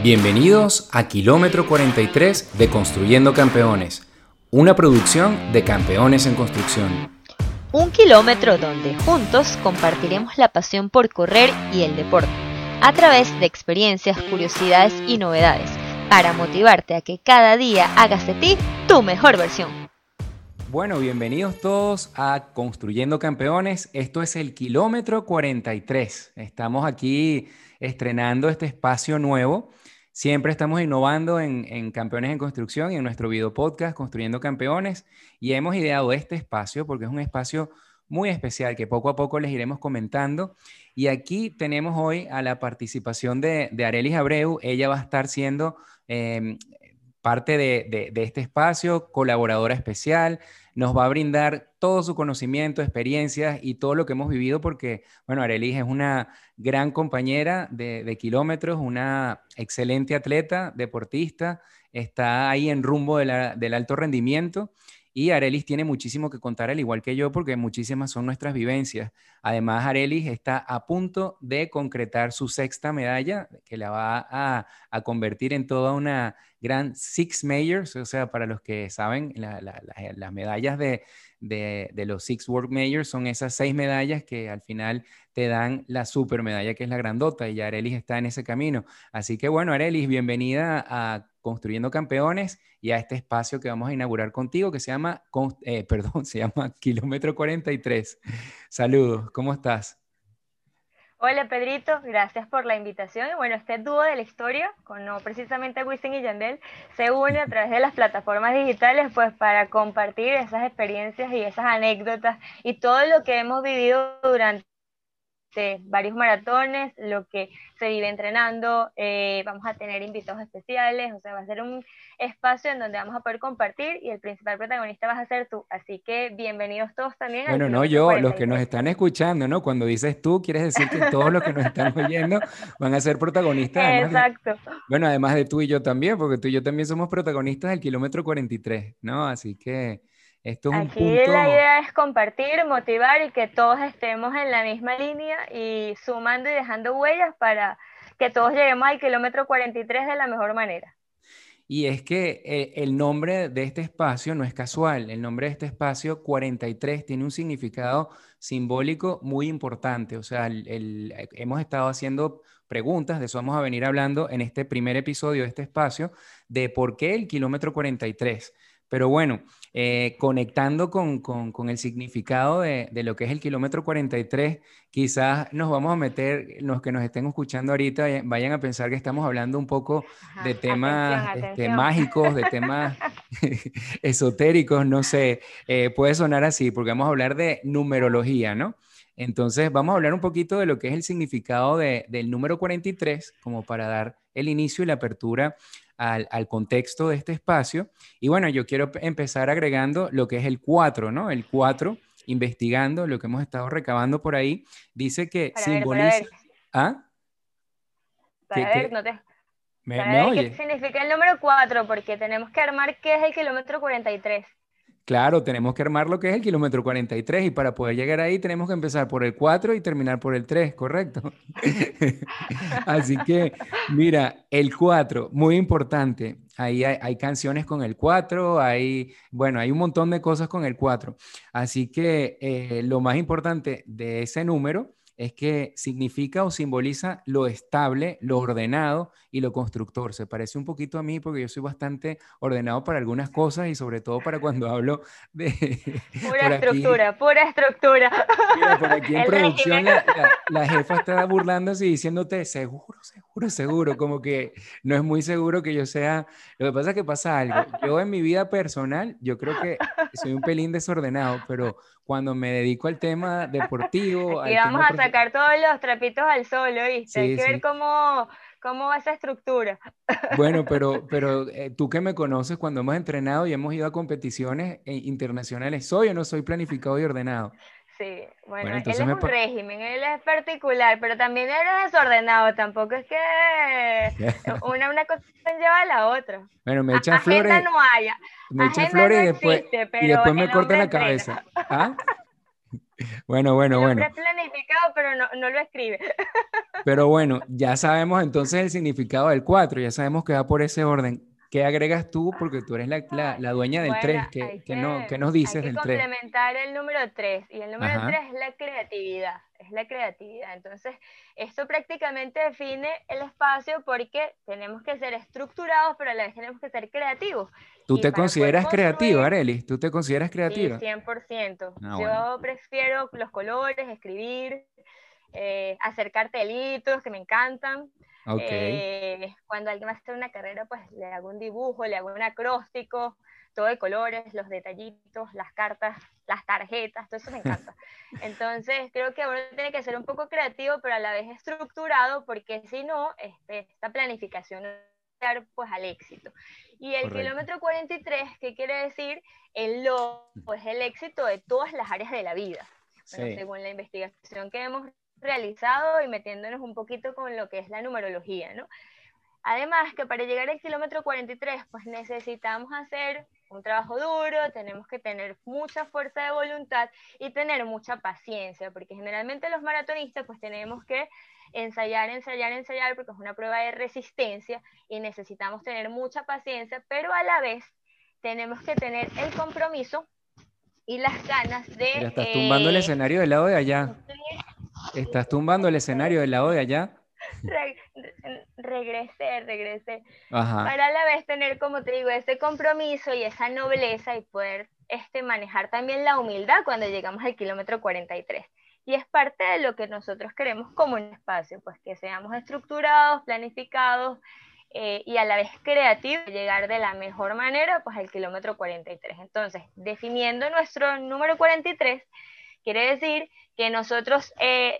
Bienvenidos a Kilómetro 43 de Construyendo Campeones, una producción de Campeones en Construcción. Un kilómetro donde juntos compartiremos la pasión por correr y el deporte, a través de experiencias, curiosidades y novedades, para motivarte a que cada día hagas de ti tu mejor versión. Bueno, bienvenidos todos a Construyendo Campeones. Esto es el kilómetro 43. Estamos aquí estrenando este espacio nuevo Siempre estamos innovando en, Campeones en Construcción y en nuestro video podcast Construyendo Campeones y hemos ideado este espacio porque es un espacio muy especial que poco a poco les iremos comentando. Y aquí tenemos hoy a la participación de, de Arelis Abreu. Ella va a estar siendo em, parte de, este espacio, colaboradora especial, nos va a brindar todo su conocimiento, experiencias y todo lo que hemos vivido porque, bueno, Arelis es una gran compañera de, kilómetros, una excelente atleta, deportista, está ahí en rumbo del alto rendimiento y Arelis tiene muchísimo que contar, al igual que yo, porque muchísimas son nuestras vivencias. Además, Arelis está a punto de concretar su sexta medalla, que la va a, convertir en toda una gran Six Majors, o sea, para los que saben, las medallas de, los Six World Majors son esas seis medallas que al final te dan la super medalla, que es la grandota, y Arelis está en ese camino. Así que bueno, Arelis, bienvenida a Construyendo Campeones y a este espacio que vamos a inaugurar contigo que se llama, eh, perdón, se llama Kilómetro 43. Saludos, ¿cómo estás? Hola Pedrito, gracias por la invitación. Y bueno, este dúo de la historia, con no precisamente Wisin y Yandel, se une a través de las plataformas digitales pues para compartir esas experiencias y esas anécdotas y todo lo que hemos vivido durante varios maratones, lo que se vive entrenando, eh, vamos a tener invitados especiales, o sea, va a ser un espacio en donde vamos a poder compartir y el principal protagonista vas a ser tú. Así que bienvenidos todos también. Bueno, no yo, los que nos están escuchando, ¿no? Cuando dices tú, quieres decir que todos los que nos están oyendo van a ser protagonistas. Exacto. bueno, además de tú y yo también, porque tú y yo también somos protagonistas del kilómetro 43, ¿no? Así que... Esto Aquí la idea es compartir, motivar y que todos estemos en la misma línea y sumando y dejando huellas para que todos lleguemos al kilómetro 43 de la mejor manera. Y es que eh, el nombre de este espacio no es casual. El nombre de este espacio 43 tiene un significado simbólico muy importante. O sea, hemos estado haciendo preguntas, de eso vamos a venir hablando en este primer episodio de este espacio, de por qué el kilómetro 43. Pero bueno, eh, conectando con, con, el significado de, de, lo que es el kilómetro 43, quizás nos vamos a meter, los que nos estén escuchando ahorita vayan a pensar que estamos hablando un poco de temas este, mágicos, de temas esotéricos, no sé, eh, puede sonar así, porque vamos a hablar de numerología, ¿no? Entonces vamos a hablar un poquito de lo que es el significado de, del número 43, como para dar el inicio y la apertura al, contexto de este espacio. Y bueno, yo quiero empezar agregando lo que es el 4, ¿no? El 4, investigando lo que hemos estado recabando por ahí, dice que simboliza... ¿Ah? Para ver, no te... ¿Me, ¿Qué significa el número 4? Porque tenemos que armar qué es el kilómetro 43. Claro, tenemos que armar lo que es el kilómetro 43 y para poder llegar ahí tenemos que empezar por el 4 y terminar por el 3, ¿correcto? Así que, mira, el 4, muy importante. Ahí hay, canciones con el 4, hay, bueno, hay un montón de cosas con el 4. Así que eh, lo más importante de ese número es que significa o simboliza lo estable, lo ordenado y lo constructor. Se parece un poquito a mí porque yo soy bastante ordenado para algunas cosas y sobre todo para cuando hablo de... Pura estructura, pura estructura. Mira, por aquí en producción la, jefa está burlándose y diciéndote, seguro, seguro, seguro, como que no es muy seguro que yo sea... Lo que pasa es que pasa algo. Yo en mi vida personal, yo creo que soy un pelín desordenado, pero cuando me dedico al tema deportivo... Y vamos a sacar todos los trapitos al sol, ¿viste? Hay que ver cómo, cómo va esa estructura. Bueno, pero, pero eh, tú que me conoces, cuando hemos entrenado y hemos ido a competiciones eh, internacionales, ¿soy o no soy planificado y ordenado? Sí, bueno, él es un régimen, él es particular, pero también eres desordenado, tampoco es que una, una cosa lleva a la otra. Bueno, me echan flores. no haya. Me echan flores y después, y después me cortan la cabeza. ¿Ah? Bueno, bueno, bueno. Es planificado, pero no, no, lo escribe. Pero bueno, ya sabemos entonces el significado del 4, ya sabemos que va por ese orden. ¿Qué agregas tú? Porque tú eres la, la, dueña del 3. ¿Qué, que, no, ¿Qué, nos dices del 3? complementar el número 3. Y el número 3 es la creatividad. Es la creatividad. Entonces, esto prácticamente define el espacio porque tenemos que ser estructurados, pero a la vez tenemos que ser creativos. ¿Tú te consideras creativa, Arelis? ¿Tú te consideras creativa? Sí, 100%. Ah, Yo prefiero los colores, escribir, eh, hacer cartelitos que me encantan. Eh, cuando alguien va a hacer una carrera, pues le hago un dibujo, le hago un acróstico, todo de colores, los detallitos, las cartas, las tarjetas, todo eso me encanta. Entonces, creo que uno tiene que ser un poco creativo, pero a la vez estructurado, porque si no, este, esta planificación dar pues al éxito. Y el kilómetro 43, ¿qué quiere decir? El lo es el éxito de todas las áreas de la vida. según la investigación que hemos realizado y metiéndonos un poquito con lo que es la numerología, ¿no? Además que para llegar al kilómetro 43, pues necesitamos hacer un trabajo duro, tenemos que tener mucha fuerza de voluntad y tener mucha paciencia, porque generalmente los maratonistas pues tenemos que ensayar, ensayar, ensayar, porque es una prueba de resistencia y necesitamos tener mucha paciencia, pero a la vez tenemos que tener el compromiso y las ganas de... Ya estás tumbando el eh, escenario del lado de allá. Estás tumbando el escenario del lado de allá. regresé, regresé. Para a la vez tener, como te digo, ese compromiso y esa nobleza y poder este, manejar también la humildad cuando llegamos al kilómetro 43. Y es parte de lo que nosotros queremos como un espacio, pues que seamos estructurados, planificados eh, y a la vez creativos, llegar de la mejor manera pues al kilómetro 43. Entonces, definiendo nuestro número 43, quiere decir que nosotros, eh,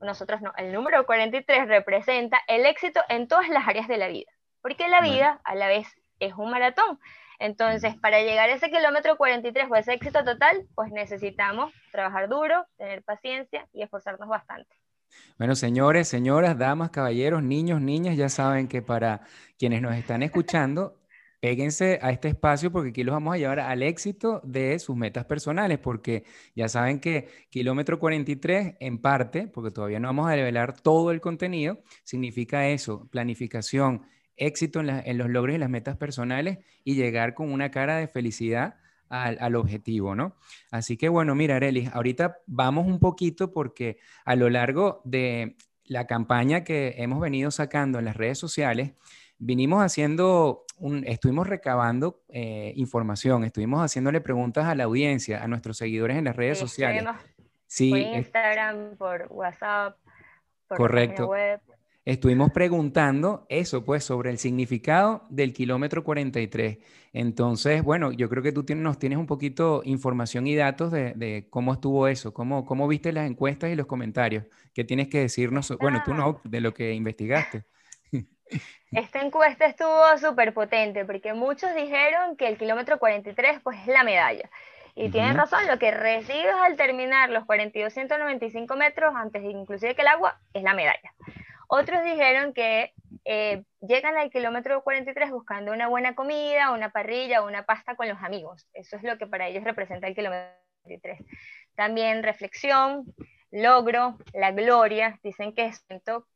nosotros no, el número 43 representa el éxito en todas las áreas de la vida, porque la vida a la vez es un maratón. Entonces, para llegar a ese kilómetro 43 o ese éxito total, pues necesitamos trabajar duro, tener paciencia y esforzarnos bastante. Bueno, señores, señoras, damas, caballeros, niños, niñas, ya saben que para quienes nos están escuchando, péguense a este espacio porque aquí los vamos a llevar al éxito de sus metas personales, porque ya saben que kilómetro 43 en parte, porque todavía no vamos a revelar todo el contenido, significa eso, planificación, éxito en, los logros y las metas personales y llegar con una cara de felicidad al, objetivo, ¿no? Así que bueno, mira, Arelis, ahorita vamos un poquito porque a lo largo de la campaña que hemos venido sacando en las redes sociales, vinimos haciendo, un, estuvimos recabando eh, información, estuvimos haciéndole preguntas a la audiencia, a nuestros seguidores en las redes sociales. Sí, por Instagram, por WhatsApp, por correcto. web. Estuvimos preguntando eso, pues, sobre el significado del kilómetro 43. Entonces, bueno, yo creo que tú tienes, nos tienes un poquito información y datos de, cómo estuvo eso, cómo, cómo viste las encuestas y los comentarios. ¿Qué tienes que decirnos? Bueno, tú no, de lo que investigaste. Esta encuesta estuvo súper potente porque muchos dijeron que el kilómetro 43 pues es la medalla. Y tienen razón, lo que recibes al terminar los 4295 metros, antes inclusive que el agua, es la medalla. Otros dijeron que eh, llegan al kilómetro 43 buscando una buena comida, una parrilla o una pasta con los amigos. Eso es lo que para ellos representa el kilómetro 43. También reflexión, logro, la gloria, dicen que es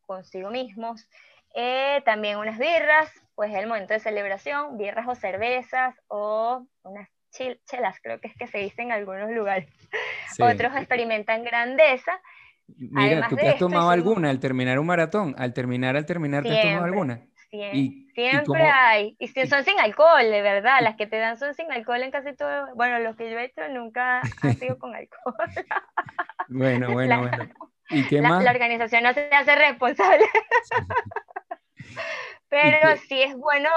consigo mismos, eh, también unas birras, pues el momento de celebración, birras o cervezas o unas chelas, creo que es que se dice en algunos lugares. Otros experimentan grandeza. Mira, ¿tú te has tomado alguna al terminar un maratón? Al terminar, al terminar, ¿te has tomado alguna? Siempre, hay. Y son sin alcohol, de verdad. Las que te dan son sin alcohol en casi todo. Bueno, los que yo he hecho nunca han sido con alcohol. bueno, bueno, bueno. ¿Y qué la, más? La organización no se hace responsable. Pero sí es bueno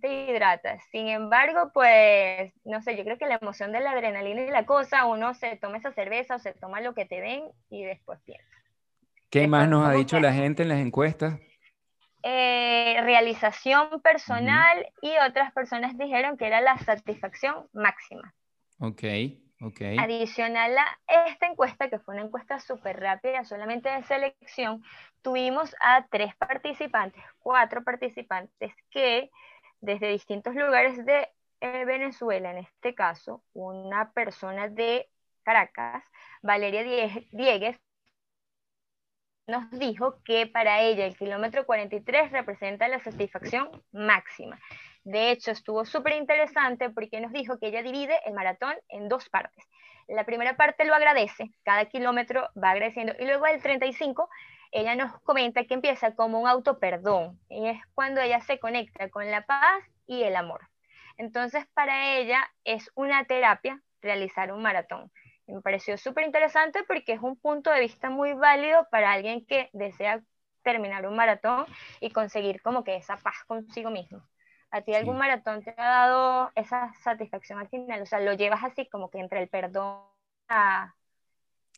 te hidrata. Sin embargo, pues, no sé, yo creo que la emoción de la adrenalina y la cosa, uno se toma esa cerveza o se toma lo que te den y después piensa. ¿Qué más nos ha dicho la gente en las encuestas? Eh, realización personal y otras personas dijeron que era la satisfacción máxima. Ok. Adicional a esta encuesta, que fue una encuesta súper rápida, solamente de selección, tuvimos a tres participantes, cuatro participantes que desde distintos lugares de eh, Venezuela, en este caso, una persona de Caracas, Valeria Diegues, nos dijo que para ella el kilómetro 43 representa la satisfacción máxima. De hecho, estuvo súper interesante porque nos dijo que ella divide el maratón en dos partes. La primera parte lo agradece, cada kilómetro va agradeciendo, y luego el 35 ella nos comenta que empieza como un auto perdón, y es cuando ella se conecta con la paz y el amor. Entonces, para ella es una terapia realizar un maratón me pareció súper interesante porque es un punto de vista muy válido para alguien que desea terminar un maratón y conseguir como que esa paz consigo mismo. ¿A ti algún maratón te ha dado esa satisfacción al final? O sea, lo llevas así como que entre el perdón a,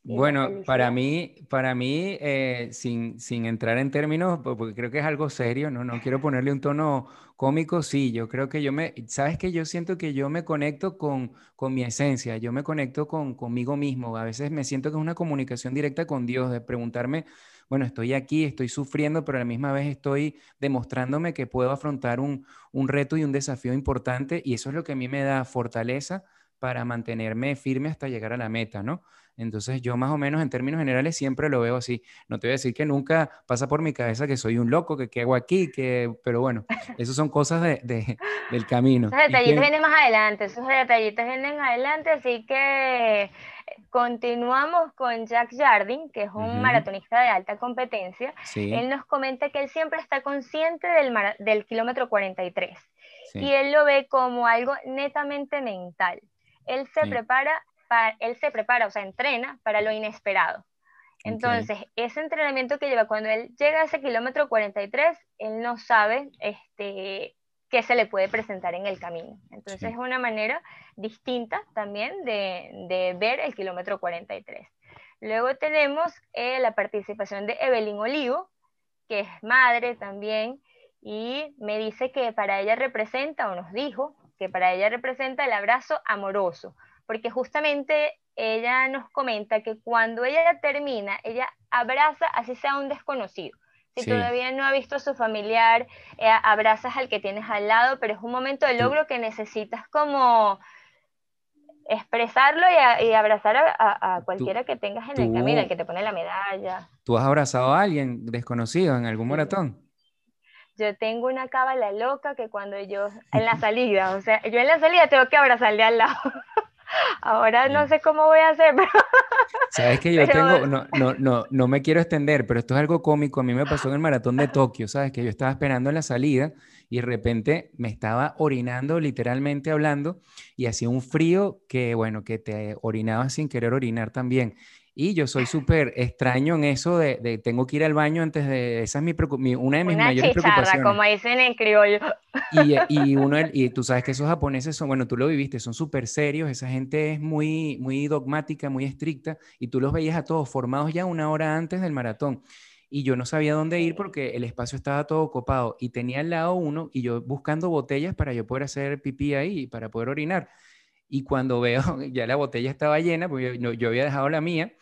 bueno, para mí, para mí eh, sin, sin, entrar en términos, porque creo que es algo serio, ¿no? No quiero ponerle un tono cómico, sí, yo creo que yo me, sabes que yo siento que yo me conecto con, con mi esencia, yo me conecto con, conmigo mismo, a veces me siento que es una comunicación directa con Dios, de preguntarme, bueno, estoy aquí, estoy sufriendo, pero a la misma vez estoy demostrándome que puedo afrontar un, un reto y un desafío importante, y eso es lo que a mí me da fortaleza para mantenerme firme hasta llegar a la meta, ¿no? Entonces yo más o menos en términos generales siempre lo veo así. No te voy a decir que nunca pasa por mi cabeza que soy un loco, que qué hago aquí, que... pero bueno, eso son cosas de, del camino. Esos detallitos vienen más adelante, esos detallitos vienen adelante, así que continuamos con Jack Jardin, que es un maratonista de alta competencia. Él nos comenta que él siempre está consciente del, del kilómetro 43 y él lo ve como algo netamente mental. Él se prepara él se prepara, o sea, entrena para lo inesperado. Entonces, ese entrenamiento que lleva cuando él llega a ese kilómetro 43, él no sabe este, qué se le puede presentar en el camino. Entonces, es una manera distinta también de, ver el kilómetro 43. Luego tenemos eh, la participación de Evelyn Olivo, que es madre también, y me dice que para ella representa, o nos dijo, que para ella representa el abrazo amoroso, porque justamente ella nos comenta que cuando ella termina, ella abraza así sea un desconocido. Si todavía no ha visto a su familiar, eh, abrazas al que tienes al lado, pero es un momento de logro que necesitas como expresarlo y, abrazar a, cualquiera que tengas en el camino, el que te pone la medalla. ¿Tú has abrazado a alguien desconocido en algún maratón? Yo tengo una cábala loca que cuando yo, en la salida, o sea, yo en la salida tengo que abrazarle al lado. Ahora no sé cómo voy a hacer, pero... Sabes que yo tengo, no, no, no, no me quiero extender, pero esto es algo cómico. A mí me pasó en el maratón de Tokio, ¿sabes? Que yo estaba esperando en la salida y de repente me estaba orinando, literalmente hablando, y hacía un frío que, bueno, que te orinaba sin querer orinar también. Y yo soy súper extraño en eso de, tengo que ir al baño antes de... Esa es mi, una de mis mayores preocupaciones. como dicen en criollo. Y, y, uno, y tú sabes que esos japoneses son, bueno, tú lo viviste, son súper serios, esa gente es muy, muy dogmática, muy estricta, y tú los veías a todos formados ya una hora antes del maratón. Y yo no sabía dónde ir porque el espacio estaba todo copado y tenía al lado uno y yo buscando botellas para yo poder hacer pipí ahí, para poder orinar. Y cuando veo, ya la botella estaba llena, porque yo, yo había dejado la mía,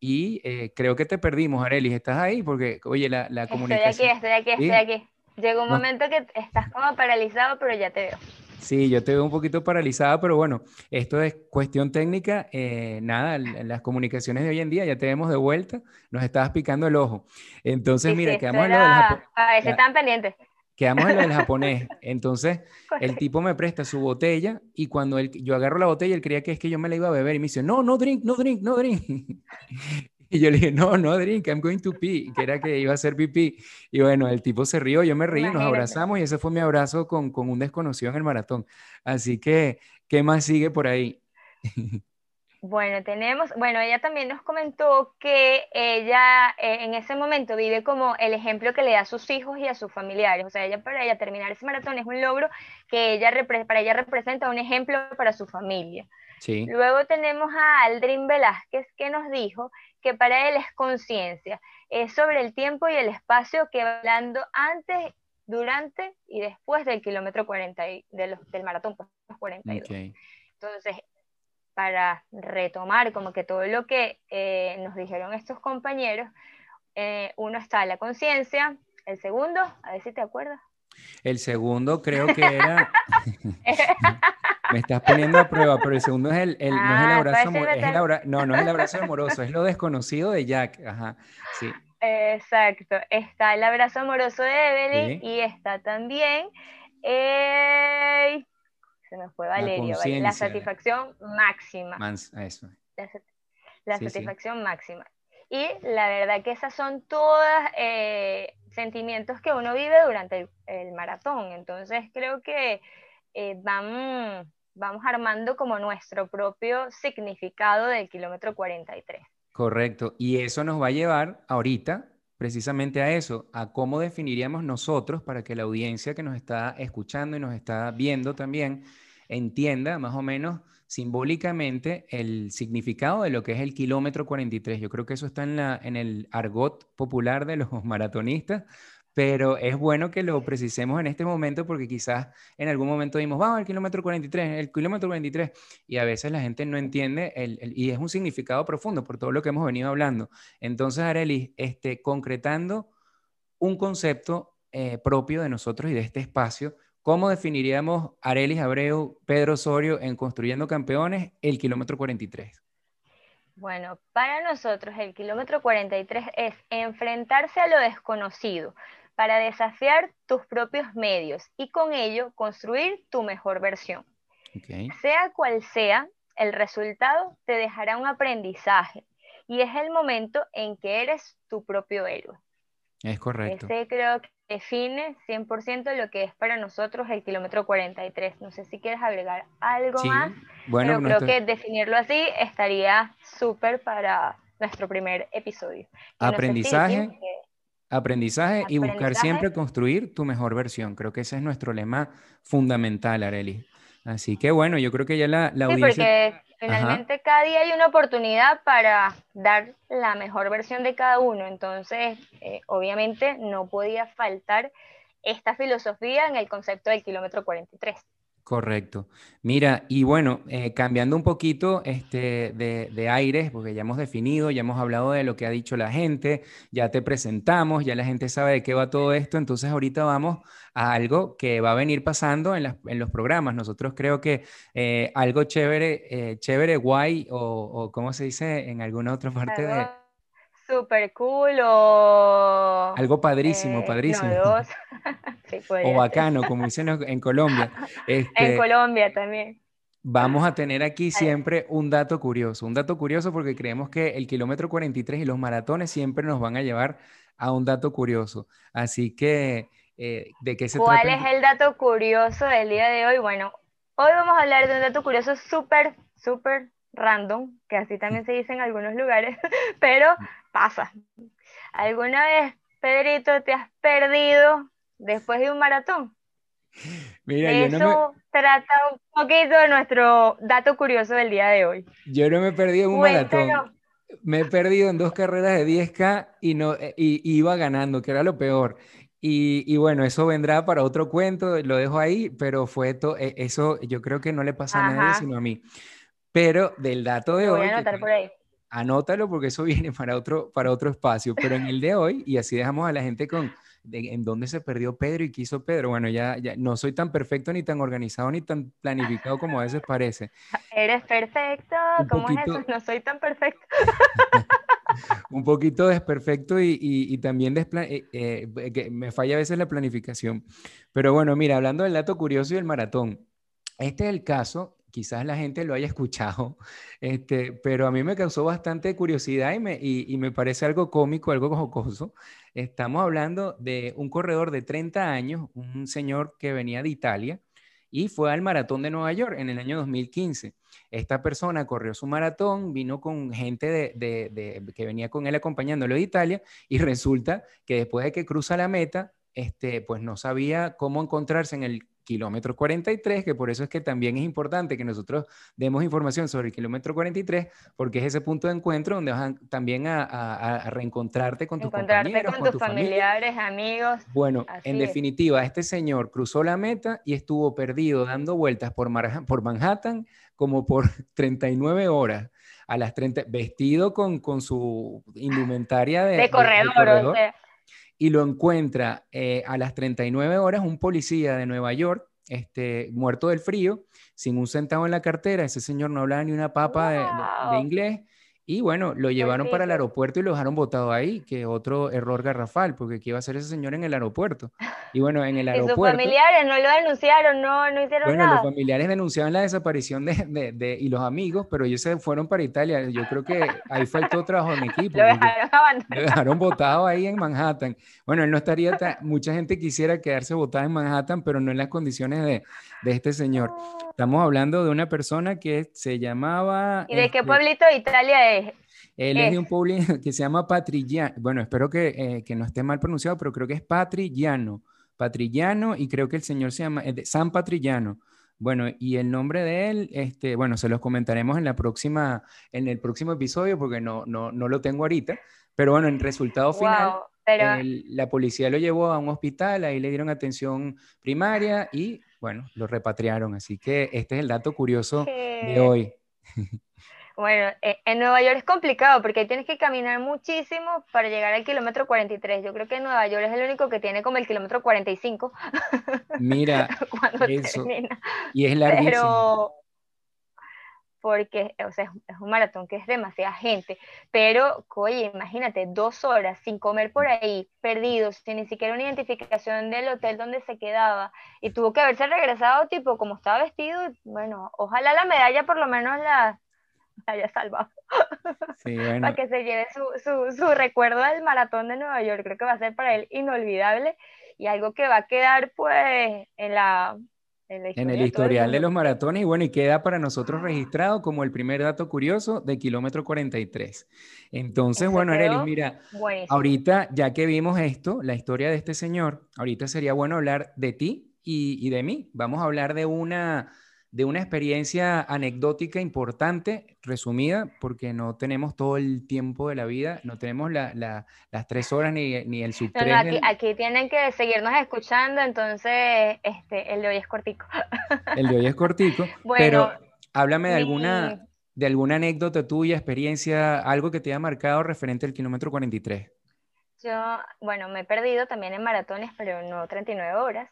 y eh, creo que te perdimos, Arelis. ¿Estás ahí? Porque, oye, la, la comunicación... Estoy aquí, estoy aquí, estoy aquí. Llegó un momento que estás como paralizado, pero ya te veo. Sí, yo te veo un poquito paralizada, pero bueno, esto es cuestión técnica. Eh, nada, las comunicaciones de hoy en día ya te vemos de vuelta, nos estabas picando el ojo. Entonces, mira, quedamos en lo del A ver están pendientes. Quedamos en lo del japonés. Entonces, el tipo me presta su botella y cuando él, yo agarro la botella, él creía que es que yo me la iba a beber y me dice, no, no drink, no drink, no drink. Y yo le dije, no, no drink, I'm going to pee, que era que iba a hacer pipí. Y bueno, el tipo se rió, yo me reí, nos abrazamos y ese fue mi abrazo con, con un desconocido en el maratón. Así que, ¿qué más sigue por ahí? Bueno, tenemos, bueno, ella también nos comentó que ella eh, en ese momento vive como el ejemplo que le da a sus hijos y a sus familiares. O sea, ella para ella terminar ese maratón es un logro que ella para ella representa un ejemplo para su familia. Sí. Luego tenemos a Aldrin Velázquez que nos dijo que para él es conciencia, es sobre el tiempo y el espacio que va hablando antes, durante y después del kilómetro 40 de los, del maratón 42. Pues, Entonces, para retomar como que todo lo que eh, nos dijeron estos compañeros, eh, uno está la conciencia, el segundo, a ver si te acuerdas. El segundo creo que era... Me estás poniendo a prueba, pero el segundo es el, no es el ah, abrazo, no, no es el abrazo amoroso, es lo desconocido de Jack. Ajá, sí. Exacto, está el abrazo amoroso de Evelyn y está también, se me fue Valerio, la, satisfacción máxima. eso. La, satisfacción máxima. Y la verdad que esas son todas eh, sentimientos que uno vive durante el, maratón. Entonces creo que eh, vamos, vamos armando como nuestro propio significado del kilómetro 43. Correcto. Y eso nos va a llevar ahorita precisamente a eso, a cómo definiríamos nosotros para que la audiencia que nos está escuchando y nos está viendo también entienda más o menos simbólicamente el significado de lo que es el kilómetro 43. Yo creo que eso está en, la, en el argot popular de los maratonistas, pero es bueno que lo precisemos en este momento porque quizás en algún momento dimos, vamos al kilómetro 43, el kilómetro 43, y a veces la gente no entiende el, y es un significado profundo por todo lo que hemos venido hablando. Entonces, Arelis, este, concretando un concepto eh, propio de nosotros y de este espacio, ¿cómo definiríamos Arelis Abreu, Pedro Osorio en Construyendo Campeones el kilómetro 43? Bueno, para nosotros el kilómetro 43 es enfrentarse a lo desconocido, para desafiar tus propios medios y con ello construir tu mejor versión. Sea cual sea, el resultado te dejará un aprendizaje y es el momento en que eres tu propio héroe. Es correcto. Ese creo que define 100% lo que es para nosotros el kilómetro 43. No sé si quieres agregar algo más, bueno, pero creo que definirlo así estaría súper para nuestro primer episodio. Aprendizaje. Aprendizaje, y buscar siempre construir tu mejor versión. Creo que ese es nuestro lema fundamental, Areli. Así que bueno, yo creo que ya la, la sí, porque finalmente cada día hay una oportunidad para dar la mejor versión de cada uno. Entonces, eh, obviamente no podía faltar esta filosofía en el concepto del kilómetro 43. Correcto. Mira, y bueno, eh, cambiando un poquito este, de, de, aires, porque ya hemos definido, ya hemos hablado de lo que ha dicho la gente, ya te presentamos, ya la gente sabe de qué va todo esto, entonces ahorita vamos a algo que va a venir pasando en, en los programas. Nosotros creo que eh, algo chévere, eh, chévere, guay, o, o ¿cómo se dice en alguna otra parte de super cool o... Algo padrísimo, padrísimo. o bacano, como dicen en Colombia. en este, Colombia también. Vamos a tener aquí siempre un dato curioso, un dato curioso porque creemos que el kilómetro 43 y los maratones siempre nos van a llevar a un dato curioso. Así que, eh, ¿de qué se ¿Cuál trata? ¿Cuál es el dato curioso del día de hoy? Bueno, hoy vamos a hablar de un dato curioso súper, súper random, que así también se dice en algunos lugares, pero pasa. ¿Alguna vez, Pedrito, te has perdido después de un maratón? Mira, Eso trata un poquito de nuestro dato curioso del día de hoy. Yo no me he perdido en un maratón. Me he perdido en dos carreras de 10K y, no, eh, y, iba ganando, que era lo peor. Y, y, bueno, eso vendrá para otro cuento, lo dejo ahí, pero fue todo, e, eso yo creo que no le pasa a nadie sino a mí. Pero del dato de hoy... Voy a anotar por ahí anótalo porque eso viene para otro, para otro espacio, pero en el de hoy, y así dejamos a la gente con en dónde se perdió Pedro y qué hizo Pedro. Bueno, ya, ya no soy tan perfecto, ni tan organizado, ni tan planificado como a veces parece. Eres perfecto, ¿cómo es eso? No soy tan perfecto. un poquito desperfecto y, y, también eh, eh, que me falla a veces la planificación. Pero bueno, mira, hablando del dato curioso y el maratón, este es el caso quizás la gente lo haya escuchado, este, pero a mí me causó bastante curiosidad y me, y, me parece algo cómico, algo jocoso. Estamos hablando de un corredor de 30 años, un señor que venía de Italia y fue al maratón de Nueva York en el año 2015. Esta persona corrió su maratón, vino con gente de, de, que venía con él acompañándolo de Italia y resulta que después de que cruza la meta, este, pues no sabía cómo encontrarse en el kilómetro 43, que por eso es que también es importante que nosotros demos información sobre el kilómetro 43, porque es ese punto de encuentro donde vas también a, reencontrarte con tus compañeros, con, tus familiares, amigos. Bueno, en definitiva, este señor cruzó la meta y estuvo perdido dando vueltas por, por Manhattan como por 39 horas a las 30, vestido con, con su indumentaria de, de corredor. Y lo encuentra eh, a las 39 horas un policía de Nueva York este, muerto del frío, sin un centavo en la cartera. Ese señor no hablaba ni una papa de inglés y bueno, lo llevaron para el aeropuerto y lo dejaron botado ahí, que otro error garrafal, porque ¿qué iba a hacer ese señor en el aeropuerto? Y bueno, en el aeropuerto... ¿Y sus familiares no lo denunciaron, no, no hicieron nada? Bueno, los familiares denunciaban la desaparición de, de, y los amigos, pero ellos se fueron para Italia. Yo creo que ahí faltó trabajo en equipo. lo dejaron abandonado. Lo dejaron botado ahí en Manhattan. Bueno, él no estaría... Mucha gente quisiera quedarse botada en Manhattan, pero no en las condiciones de, de este señor. Estamos hablando de una persona que se llamaba... ¿Y de qué este pueblito de Italia es? Él es, de un pueblo que se llama Patrillano. Bueno, espero que, eh, que, no esté mal pronunciado, pero creo que es Patrillano. Patrillano y creo que el señor se llama San Patrillano. Bueno, y el nombre de él, este, bueno, se los comentaremos en la próxima, en el próximo episodio porque no, no, no lo tengo ahorita. Pero bueno, en resultado final, la policía lo llevó a un hospital, ahí le dieron atención primaria y bueno, lo repatriaron. Así que este es el dato curioso de hoy. Bueno, eh, en Nueva York es complicado porque ahí tienes que caminar muchísimo para llegar al kilómetro 43. Yo creo que Nueva York es el único que tiene como el kilómetro 45. Mira, eso. Y es larguísimo. Pero porque, o sea, es un maratón que es demasiada gente. Pero, oye, imagínate, dos horas sin comer por ahí, perdidos, sin ni siquiera una identificación del hotel donde se quedaba. Y tuvo que haberse regresado, tipo, como estaba vestido. bueno, ojalá la medalla por lo menos la haya salvado. Para que se lleve su, recuerdo del maratón de Nueva York. Creo que va a ser para él inolvidable y algo que va a quedar pues en la... En, el historial de los maratones y bueno, y queda para nosotros ah. registrado como el primer dato curioso de kilómetro 43. Entonces, bueno, Arelis, mira, ahorita ya que vimos esto, la historia de este señor, ahorita sería bueno hablar de ti y, y de mí. Vamos a hablar de una de una experiencia anecdótica importante, resumida, porque no tenemos todo el tiempo de la vida, no tenemos las tres horas ni, ni el sub aquí, tienen que seguirnos escuchando, entonces este, el de hoy es cortico. El de hoy es cortico, pero háblame de alguna, de alguna anécdota tuya, experiencia, algo que te haya marcado referente al kilómetro 43. Yo, bueno, me he perdido también en maratones, pero no 39 horas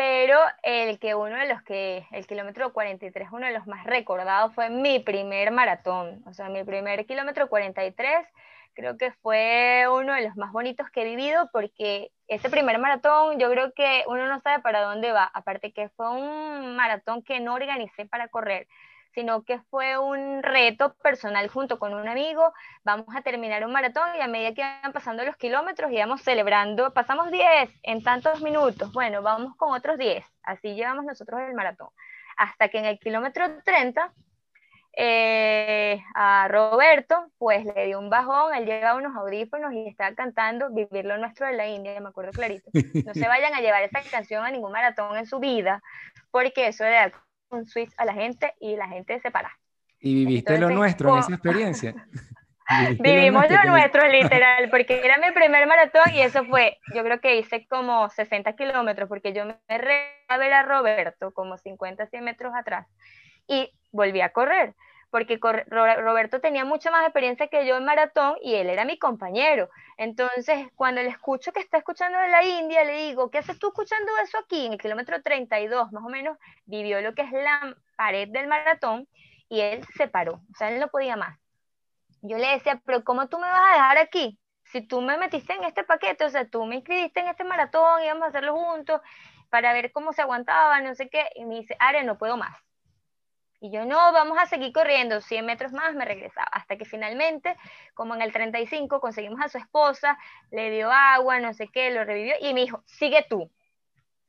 pero el que uno de los que, el kilómetro 43, uno de los más recordados fue mi primer maratón, o sea, mi primer kilómetro 43, creo que fue uno de los más bonitos que he vivido porque ese primer maratón yo creo que uno no sabe para dónde va, aparte que fue un maratón que no organicé para correr, sino que fue un reto personal junto con un amigo. Vamos a terminar un maratón y a medida que iban pasando los kilómetros íbamos celebrando, pasamos 10 en tantos minutos, bueno, vamos con otros 10, así llevamos nosotros el maratón. Hasta que en el kilómetro 30 eh, a Roberto, pues le dio un bajón, él lleva unos audífonos y estaba cantando Vivir lo nuestro de la India, me acuerdo clarito. No se vayan a llevar esa canción a ningún maratón en su vida, porque eso de un switch a la gente y la gente se para. ¿Y viviste lo nuestro en esa experiencia? Vivimos lo nuestro, literal, porque era mi primer maratón y eso fue, yo creo que hice como 60 kilómetros, porque yo me re a ver a Roberto como 50, 100 metros atrás y volví a correr porque Roberto tenía mucha más experiencia que yo en maratón y él era mi compañero. Entonces, cuando le escucho que está escuchando de la India, le digo, ¿qué haces tú escuchando eso aquí? En el kilómetro 32, más o menos, vivió lo que es la pared del maratón y él se paró, o sea, él no podía más. Yo le decía, pero ¿cómo tú me vas a dejar aquí? Si tú me metiste en este paquete, o sea, tú me inscribiste en este maratón, íbamos a hacerlo juntos para ver cómo se aguantaba, no sé qué, y me dice, Are, no puedo más y yo, no, vamos a seguir corriendo, 100 metros más me regresaba, hasta que finalmente, como en el 35, conseguimos a su esposa, le dio agua, no sé qué, lo revivió, y me dijo, sigue tú.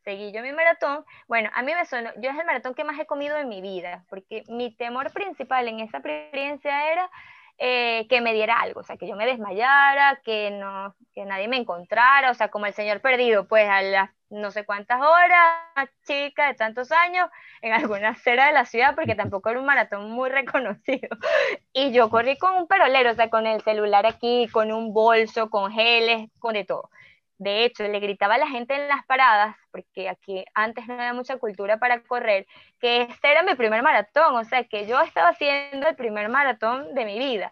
Seguí yo mi maratón. Bueno, a mí me sonó, yo es el maratón que más he comido en mi vida, porque mi temor principal en esa experiencia era eh, que me diera algo, o sea, que yo me desmayara, que, no, que nadie me encontrara, o sea, como el señor perdido, pues a las no sé cuántas horas, chica de tantos años, en alguna acera de la ciudad, porque tampoco era un maratón muy reconocido. Y yo corrí con un perolero, o sea, con el celular aquí, con un bolso, con geles, con de todo. De hecho, le gritaba a la gente en las paradas, porque aquí antes no había mucha cultura para correr, que este era mi primer maratón, o sea, que yo estaba haciendo el primer maratón de mi vida.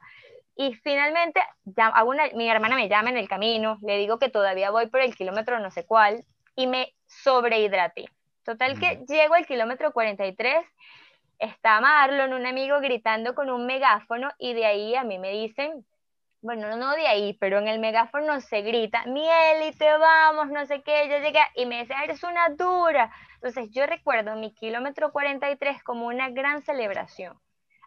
Y finalmente, ya, mi hermana me llama en el camino, le digo que todavía voy por el kilómetro no sé cuál, y me sobrehidraté. Total que llego al kilómetro 43, está Marlon, un amigo, gritando con un megáfono y de ahí a mí me dicen, bueno, no de ahí, pero en el megáfono se grita, mi élite, vamos, no sé qué, yo llegué y me dice, eres una dura. Entonces yo recuerdo mi kilómetro 43 como una gran celebración.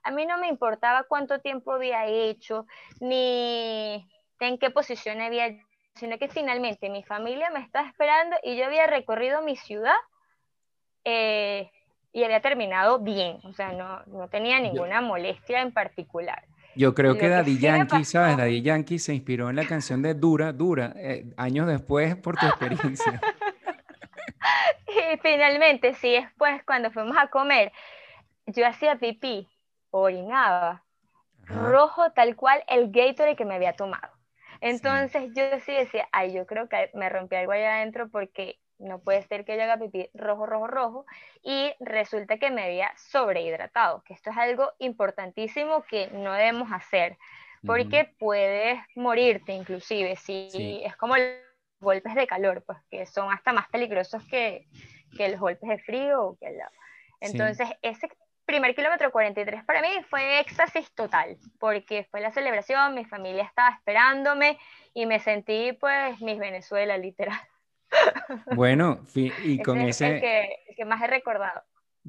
A mí no me importaba cuánto tiempo había hecho, ni en qué posición había, sino que finalmente mi familia me estaba esperando y yo había recorrido mi ciudad eh, y había terminado bien, o sea, no, no tenía ninguna molestia en particular. Yo creo que Daddy Yankee, ¿sabes? Daddy Yankee se inspiró en la canción de Dura, Dura, eh, años después por tu experiencia. y finalmente, sí, después cuando fuimos a comer, yo hacía pipí, orinaba, rojo tal cual el Gatorade que me había tomado. Entonces yo sí decía, ay, yo creo que me rompí algo allá adentro porque no puede ser que yo haga pipí rojo, rojo, rojo, y resulta que me había sobrehidratado, que esto es algo importantísimo que no debemos hacer, porque puedes morirte inclusive, si es como los golpes de calor, pues que son hasta más peligrosos que, que los golpes de frío o que el Entonces, ese primer kilómetro 43 para mí fue éxtasis total, porque fue la celebración, mi familia estaba esperándome y me sentí pues mis Venezuela literal. Bueno, y con ese... El que, más he recordado.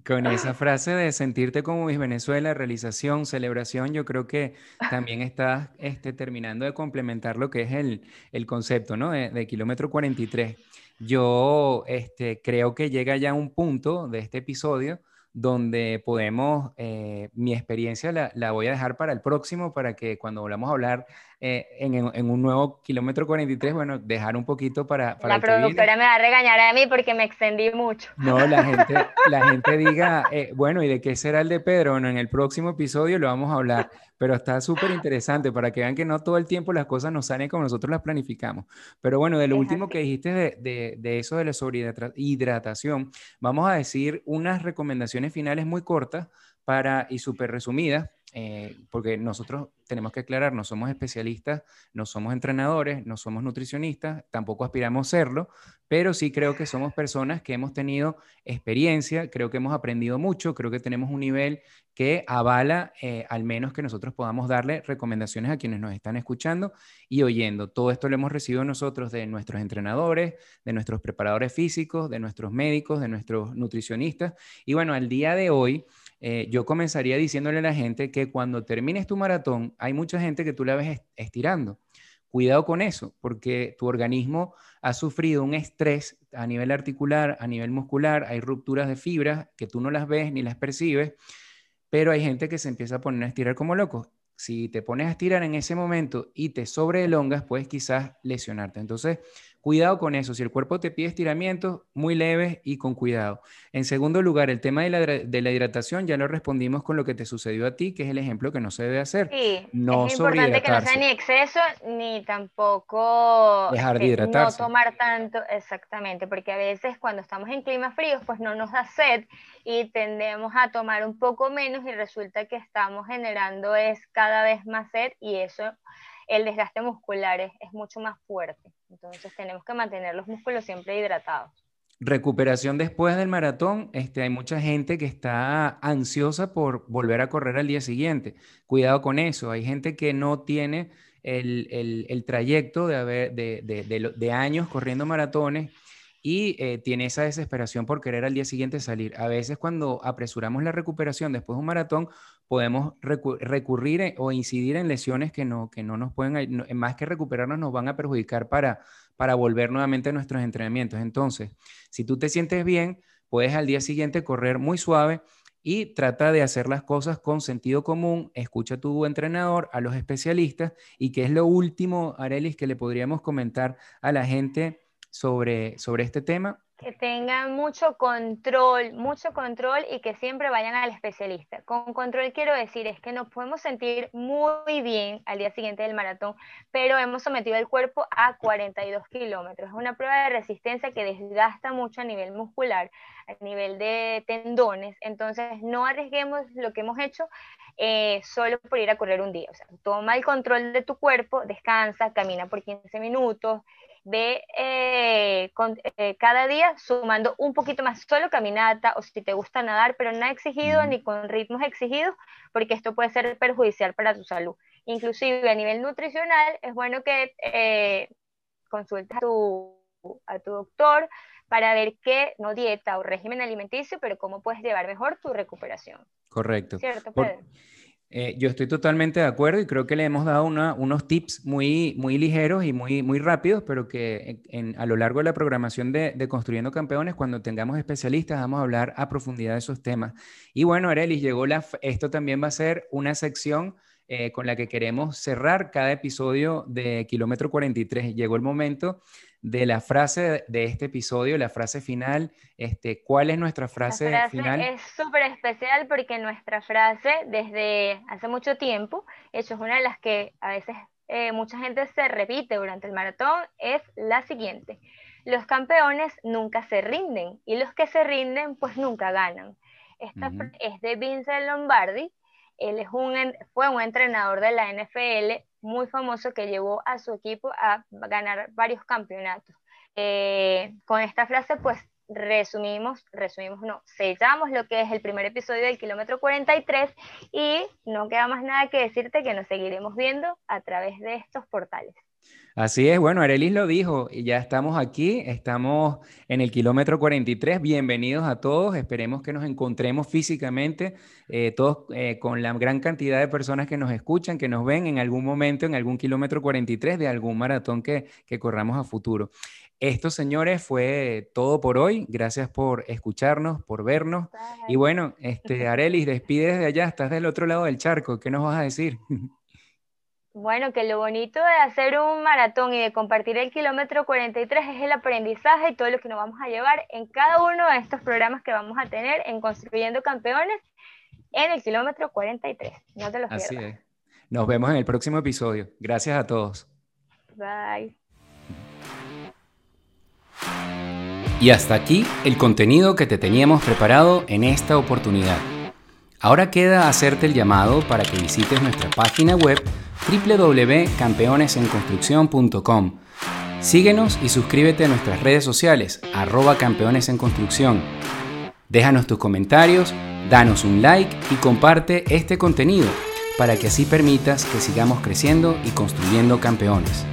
Con esa frase de sentirte como mis Venezuela, realización, celebración, yo creo que también estás este, terminando de complementar lo que es el, el concepto ¿no? de, de, kilómetro 43. Yo este, creo que llega ya un punto de este episodio donde podemos, eh, mi experiencia la, la, voy a dejar para el próximo, para que cuando volvamos a hablar eh, en, un nuevo kilómetro 43, bueno, dejar un poquito para... para la productora me va a regañar a mí porque me extendí mucho. No, la gente, la gente diga, eh, bueno, ¿y de qué será el de Pedro? Bueno, en el próximo episodio lo vamos a hablar, pero está súper interesante para que vean que no todo el tiempo las cosas nos salen como nosotros las planificamos. Pero bueno, de lo último que dijiste de, de, de eso de la sobrehidratación, vamos a decir unas recomendaciones finales muy cortas para, y súper resumidas eh, porque nosotros tenemos que aclarar, no somos especialistas, no somos entrenadores, no somos nutricionistas, tampoco aspiramos a serlo, pero sí creo que somos personas que hemos tenido experiencia, creo que hemos aprendido mucho, creo que tenemos un nivel que avala eh, al menos que nosotros podamos darle recomendaciones a quienes nos están escuchando y oyendo. Todo esto lo hemos recibido nosotros de nuestros entrenadores, de nuestros preparadores físicos, de nuestros médicos, de nuestros nutricionistas. Y bueno, al día de hoy... Eh, yo comenzaría diciéndole a la gente que cuando termines tu maratón, hay mucha gente que tú la ves estirando. Cuidado con eso, porque tu organismo ha sufrido un estrés a nivel articular, a nivel muscular, hay rupturas de fibras que tú no las ves ni las percibes, pero hay gente que se empieza a poner a estirar como loco. Si te pones a estirar en ese momento y te sobreelongas, puedes quizás lesionarte. Entonces, Cuidado con eso. Si el cuerpo te pide estiramientos, muy leves y con cuidado. En segundo lugar, el tema de la, hidratación ya lo respondimos con lo que te sucedió a ti, que es el ejemplo que no se debe hacer. Sí, no es importante que no sea ni exceso ni tampoco dejar de hidratarse. No tomar tanto, exactamente, porque a veces cuando estamos en climas fríos, pues no nos da sed y tendemos a tomar un poco menos y resulta que estamos generando es cada vez más sed y eso el desgaste muscular es, mucho más fuerte. Entonces tenemos que mantener los músculos siempre hidratados. Recuperación después del maratón, este, hay mucha gente que está ansiosa por volver a correr al día siguiente. Cuidado con eso, hay gente que no tiene el, trayecto de, haber, de, años corriendo maratones y eh, tiene esa desesperación por querer al día siguiente salir. A veces cuando apresuramos la recuperación después de un maratón, podemos recurrir o incidir en lesiones que no, que no nos pueden, más que recuperarnos, nos van a perjudicar para, para volver nuevamente a nuestros entrenamientos. Entonces, si tú te sientes bien, puedes al día siguiente correr muy suave y trata de hacer las cosas con sentido común, escucha a tu entrenador, a los especialistas y qué es lo último, Arelis, que le podríamos comentar a la gente sobre, sobre este tema? Que tengan mucho control, mucho control y que siempre vayan al especialista. Con control quiero decir es que nos podemos sentir muy bien al día siguiente del maratón, pero hemos sometido el cuerpo a 42 kilómetros. Es una prueba de resistencia que desgasta mucho a nivel muscular, a nivel de tendones. Entonces no arriesguemos lo que hemos hecho eh, solo por ir a correr un día. O sea, toma el control de tu cuerpo, descansa, camina por 15 minutos, ve eh, eh, cada día sumando un poquito más, solo caminata o si te gusta nadar, pero nada exigido ni con ritmos exigidos, porque esto puede ser perjudicial para tu salud. Inclusive a nivel nutricional es bueno que eh, consultes a tu, a tu doctor para ver qué, no dieta o régimen alimenticio, pero cómo puedes llevar mejor tu recuperación. Correcto. Eh, yo estoy totalmente de acuerdo y creo que le hemos dado unos tips muy, muy ligeros y muy, muy rápidos, pero que a lo largo de la programación de, Construyendo Campeones, cuando tengamos especialistas, vamos a hablar a profundidad de esos temas. Y bueno, Arelis, llegó la, esto también va a ser una sección eh, con la que queremos cerrar cada episodio de Kilómetro 43. Llegó el momento de la frase de este episodio, la frase final. Este, ¿Cuál es nuestra frase, frase final? Es súper especial porque nuestra frase desde hace mucho tiempo, hecho es una de las que a veces eh, mucha gente se repite durante el maratón, es la siguiente. Los campeones nunca se rinden y los que se rinden pues nunca ganan. Esta es de Vincent Lombardi. Él es un, fue un entrenador de la NFL muy famoso que llevó a su equipo a ganar varios campeonatos. Eh, con esta frase, pues resumimos, resumimos, no, sellamos lo que es el primer episodio del kilómetro 43 y no queda más nada que decirte que nos seguiremos viendo a través de estos portales. Así es, bueno, Arelis lo dijo, y ya estamos aquí, estamos en el kilómetro 43, bienvenidos a todos, esperemos que nos encontremos físicamente, eh, todos eh, con la gran cantidad de personas que nos escuchan, que nos ven en algún momento, en algún kilómetro 43 de algún maratón que, que corramos a futuro. Esto, señores, fue todo por hoy. Gracias por escucharnos, por vernos. Y bueno, este, Arelis, despides de allá, estás del otro lado del charco. ¿Qué nos vas a decir? Bueno, que lo bonito de hacer un maratón y de compartir el kilómetro 43 es el aprendizaje y todo lo que nos vamos a llevar en cada uno de estos programas que vamos a tener en Construyendo Campeones en el kilómetro 43. No te los Así Es. Nos vemos en el próximo episodio. Gracias a todos. Bye. Y hasta aquí el contenido que te teníamos preparado en esta oportunidad. Ahora queda hacerte el llamado para que visites nuestra página web www.campeonesenconstrucción.com. Síguenos y suscríbete a nuestras redes sociales, arroba campeones en construcción. Déjanos tus comentarios, danos un like y comparte este contenido para que así permitas que sigamos creciendo y construyendo campeones.